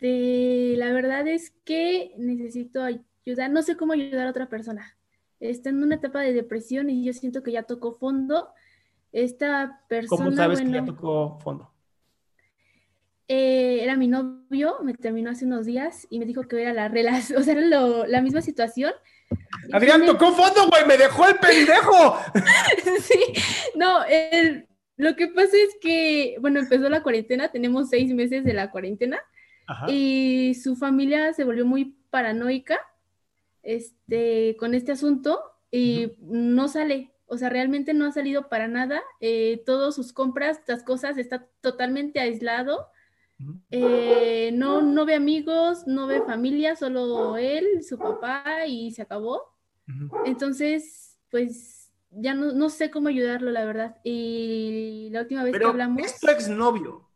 la verdad es que necesito ayuda. No sé cómo ayudar a otra persona. Está en una etapa de depresión y yo siento que ya tocó fondo. Esta persona. ¿Cómo sabes que ya tocó fondo? Eh, era mi novio, me terminó hace unos días y me dijo que era la relación, o sea, era lo- la misma situación. Adrián, tocó fondo, güey, me dejó el pendejo. sí, no, el- lo que pasa es que, bueno, empezó la cuarentena, tenemos seis meses de la cuarentena Ajá. y su familia se volvió muy paranoica este, con este asunto y no sale, o sea, realmente no ha salido para nada. eh, todas sus compras, las cosas, está totalmente aislado. Eh, no, no ve amigos, no ve familia, solo él, su papá y se acabó. Entonces, pues ya no, no sé cómo ayudarlo, la verdad. Y la última vez que hablamos, es tu exnovio.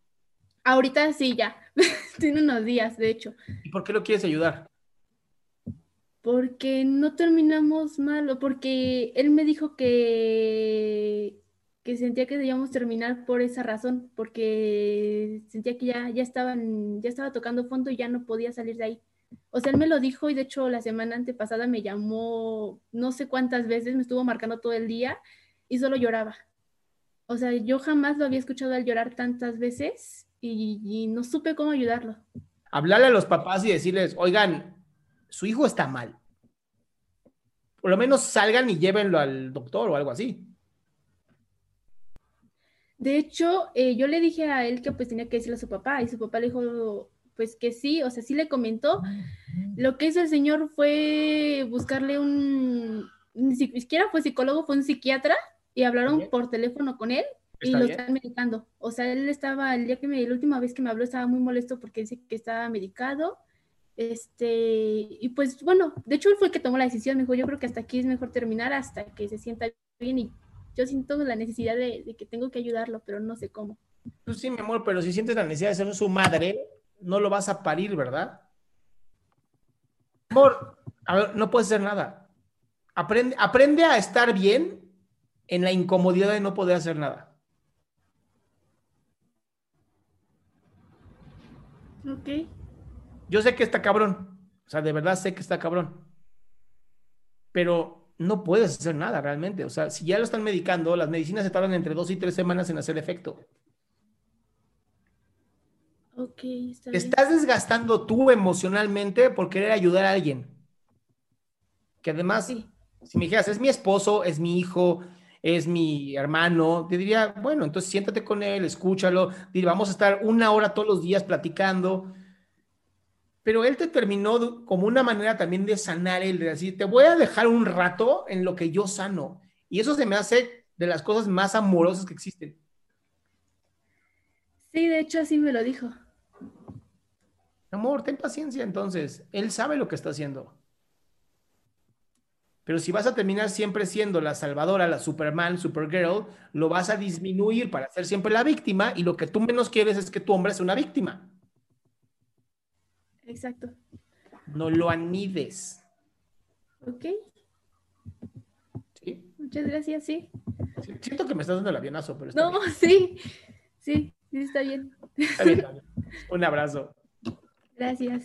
Ahorita sí, ya, tiene unos días, de hecho. ¿Y por qué lo quieres ayudar? Porque no terminamos mal, o porque él me dijo que, que sentía que debíamos terminar por esa razón, porque sentía que ya, ya estaban, ya estaba tocando fondo y ya no podía salir de ahí. O sea, él me lo dijo y de hecho la semana antepasada me llamó no sé cuántas veces, me estuvo marcando todo el día y solo lloraba. O sea, yo jamás lo había escuchado al llorar tantas veces y, y no supe cómo ayudarlo. Hablarle a los papás y decirles, oigan, su hijo está mal. Por lo menos salgan y llévenlo al doctor o algo así. De hecho, eh, yo le dije a él que pues tenía que decirle a su papá y su papá le dijo pues que sí, o sea, sí le comentó. Lo que hizo el señor fue buscarle un, ni siquiera fue psicólogo, fue un psiquiatra y hablaron por teléfono con él y lo bien. están medicando. O sea, él estaba, el día que me, la última vez que me habló estaba muy molesto porque dice que estaba medicado. Este, y pues bueno, de hecho él fue el que tomó la decisión, me dijo, yo creo que hasta aquí es mejor terminar hasta que se sienta bien y yo siento la necesidad de, de que tengo que ayudarlo, pero no sé cómo. Pues sí, mi amor, pero si sientes la necesidad de ser su madre, no lo vas a parir, ¿verdad? Amor, a ver, no puedes hacer nada. Aprende, aprende a estar bien en la incomodidad de no poder hacer nada. Ok. Yo sé que está cabrón. O sea, de verdad sé que está cabrón. Pero no puedes hacer nada realmente. O sea, si ya lo están medicando, las medicinas se tardan entre dos y tres semanas en hacer efecto. Ok, está Te estás desgastando tú emocionalmente por querer ayudar a alguien. Que además, Sí. si me dijeras, es mi esposo, es mi hijo, es mi hermano, te diría, bueno, entonces siéntate con él, escúchalo, vamos a estar una hora todos los días platicando. pero él te terminó como una manera también de sanar el de decir, te voy a dejar un rato en lo que yo sano. Y eso se me hace de las cosas más amorosas que existen. Sí, de hecho así me lo dijo. Amor, ten paciencia entonces. Él sabe lo que está haciendo. Pero si vas a terminar siempre siendo la salvadora, la Superman, Supergirl, lo vas a disminuir para ser siempre la víctima y lo que tú menos quieres es que tu hombre sea una víctima. Exacto. No lo anides. Ok. ¿Sí? Muchas gracias, sí. Siento que me estás dando el avionazo, pero está No, bien. sí. Sí, sí, está bien. Está bien, Dani. Un abrazo. Gracias.